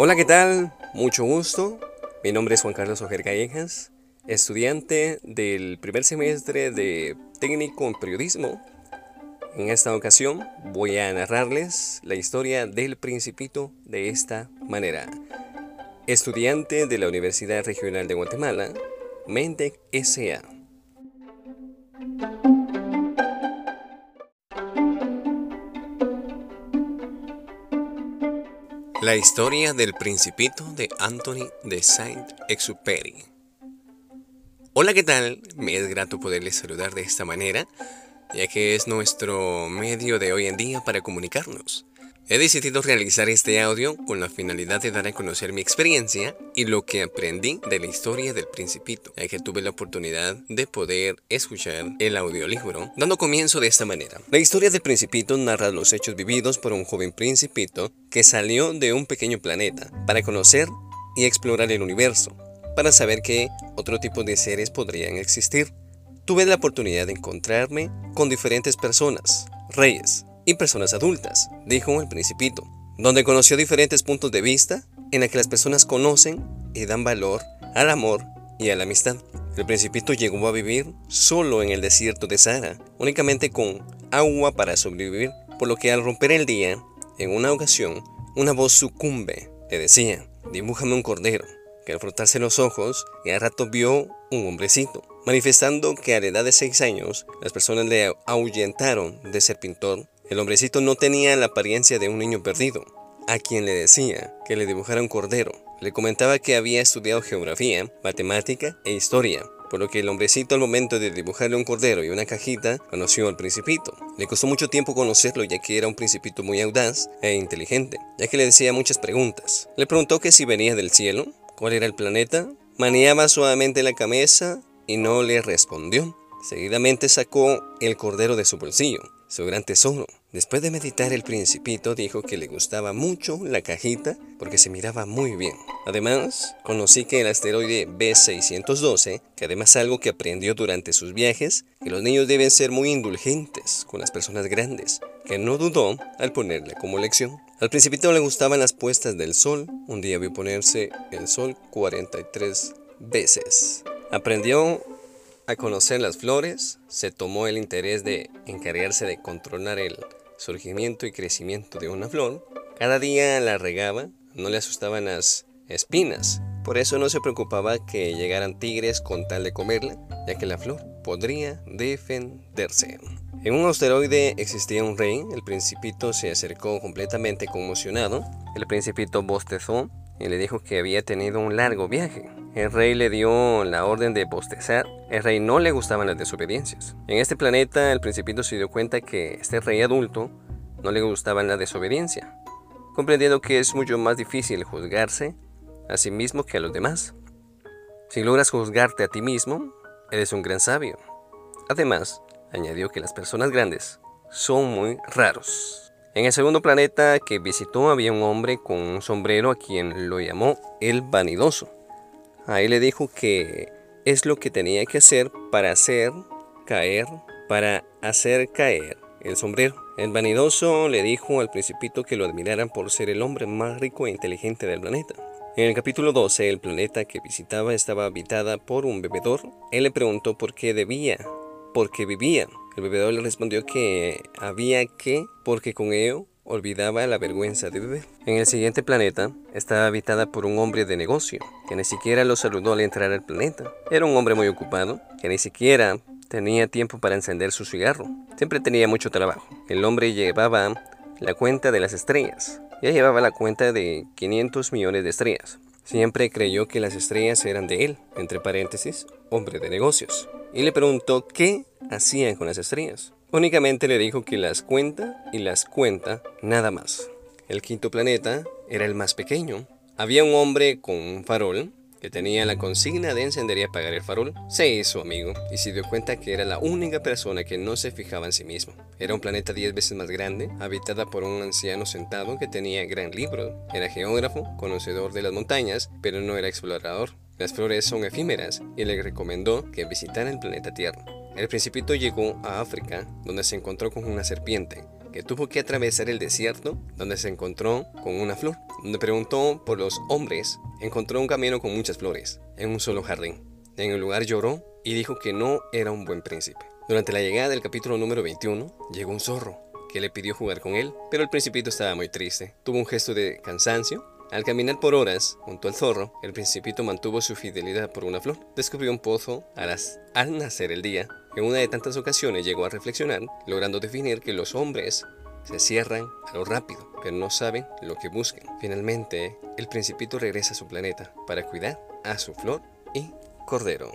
Hola, ¿qué tal? Mucho gusto. Mi nombre es Juan Carlos Ojer Callejas, estudiante del primer semestre de técnico en periodismo. En esta ocasión voy a narrarles la historia del principito de esta manera. Estudiante de la Universidad Regional de Guatemala, Mendec S.A. La historia del principito de Anthony de Saint-Exupéry. Hola, ¿qué tal? Me es grato poderles saludar de esta manera, ya que es nuestro medio de hoy en día para comunicarnos. He decidido realizar este audio con la finalidad de dar a conocer mi experiencia y lo que aprendí de la historia del principito, ya que tuve la oportunidad de poder escuchar el audiolibro, dando comienzo de esta manera. La historia del principito narra los hechos vividos por un joven principito que salió de un pequeño planeta para conocer y explorar el universo, para saber qué otro tipo de seres podrían existir. Tuve la oportunidad de encontrarme con diferentes personas, reyes, y personas adultas, dijo el principito, donde conoció diferentes puntos de vista en la que las personas conocen y dan valor al amor y a la amistad. El principito llegó a vivir solo en el desierto de Sahara, únicamente con agua para sobrevivir, por lo que al romper el día, en una ocasión, una voz sucumbe le decía, dibújame un cordero, que al frotarse los ojos, y al rato vio un hombrecito, manifestando que a la edad de seis años, las personas le ahuyentaron de ser pintor el hombrecito no tenía la apariencia de un niño perdido, a quien le decía que le dibujara un cordero. Le comentaba que había estudiado geografía, matemática e historia, por lo que el hombrecito al momento de dibujarle un cordero y una cajita conoció al principito. Le costó mucho tiempo conocerlo ya que era un principito muy audaz e inteligente, ya que le decía muchas preguntas. Le preguntó que si venía del cielo, cuál era el planeta, maneaba suavemente la cabeza y no le respondió. Seguidamente sacó el cordero de su bolsillo, su gran tesoro. Después de meditar, el principito dijo que le gustaba mucho la cajita porque se miraba muy bien. Además, conocí que el asteroide B612, que además algo que aprendió durante sus viajes, que los niños deben ser muy indulgentes con las personas grandes, que no dudó al ponerle como lección. Al principito le gustaban las puestas del sol, un día vio ponerse el sol 43 veces. Aprendió a conocer las flores, se tomó el interés de encargarse de controlar el surgimiento y crecimiento de una flor. Cada día la regaba, no le asustaban las espinas. Por eso no se preocupaba que llegaran tigres con tal de comerla, ya que la flor podría defenderse. En un asteroide existía un rey, el principito se acercó completamente conmocionado, el principito bostezó y le dijo que había tenido un largo viaje. El rey le dio la orden de bostezar. El rey no le gustaban las desobediencias. En este planeta el principito se dio cuenta que este rey adulto no le gustaba la desobediencia, comprendiendo que es mucho más difícil juzgarse a sí mismo que a los demás. Si logras juzgarte a ti mismo, eres un gran sabio. Además, añadió que las personas grandes son muy raros. En el segundo planeta que visitó había un hombre con un sombrero a quien lo llamó el vanidoso. Ahí le dijo que es lo que tenía que hacer para hacer caer, para hacer caer el sombrero. El vanidoso le dijo al principito que lo admiraran por ser el hombre más rico e inteligente del planeta. En el capítulo 12, el planeta que visitaba estaba habitada por un bebedor. Él le preguntó por qué debía, por qué vivía. El bebedor le respondió que había que, porque con ello olvidaba la vergüenza de beber. En el siguiente planeta estaba habitada por un hombre de negocio, que ni siquiera lo saludó al entrar al planeta. Era un hombre muy ocupado, que ni siquiera tenía tiempo para encender su cigarro. Siempre tenía mucho trabajo. El hombre llevaba la cuenta de las estrellas. Ya llevaba la cuenta de 500 millones de estrellas. Siempre creyó que las estrellas eran de él, entre paréntesis, hombre de negocios. Y le preguntó qué hacían con las estrellas. Únicamente le dijo que las cuenta y las cuenta nada más. El quinto planeta era el más pequeño. Había un hombre con un farol que tenía la consigna de encender y apagar el farol. Se hizo amigo y se dio cuenta que era la única persona que no se fijaba en sí mismo. Era un planeta 10 veces más grande, habitada por un anciano sentado que tenía gran libro. Era geógrafo, conocedor de las montañas, pero no era explorador. Las flores son efímeras y le recomendó que visitara el planeta Tierra. El principito llegó a África, donde se encontró con una serpiente. que tuvo que atravesar el desierto donde se encontró con una flor. Donde preguntó por los hombres, encontró un camino con muchas flores, en un solo jardín. En el lugar lloró y dijo que no era un buen príncipe. Durante la llegada del capítulo número 21, llegó un zorro que le pidió jugar con él, pero el principito estaba muy triste. Tuvo un gesto de cansancio. Al caminar por horas junto al zorro, el principito mantuvo su fidelidad por una flor. Descubrió un pozo al nacer el día. En una de tantas ocasiones llegó a reflexionar, logrando definir que los hombres se cierran a lo rápido, pero no saben lo que buscan. Finalmente, el principito regresa a su planeta para cuidar a su flor y cordero.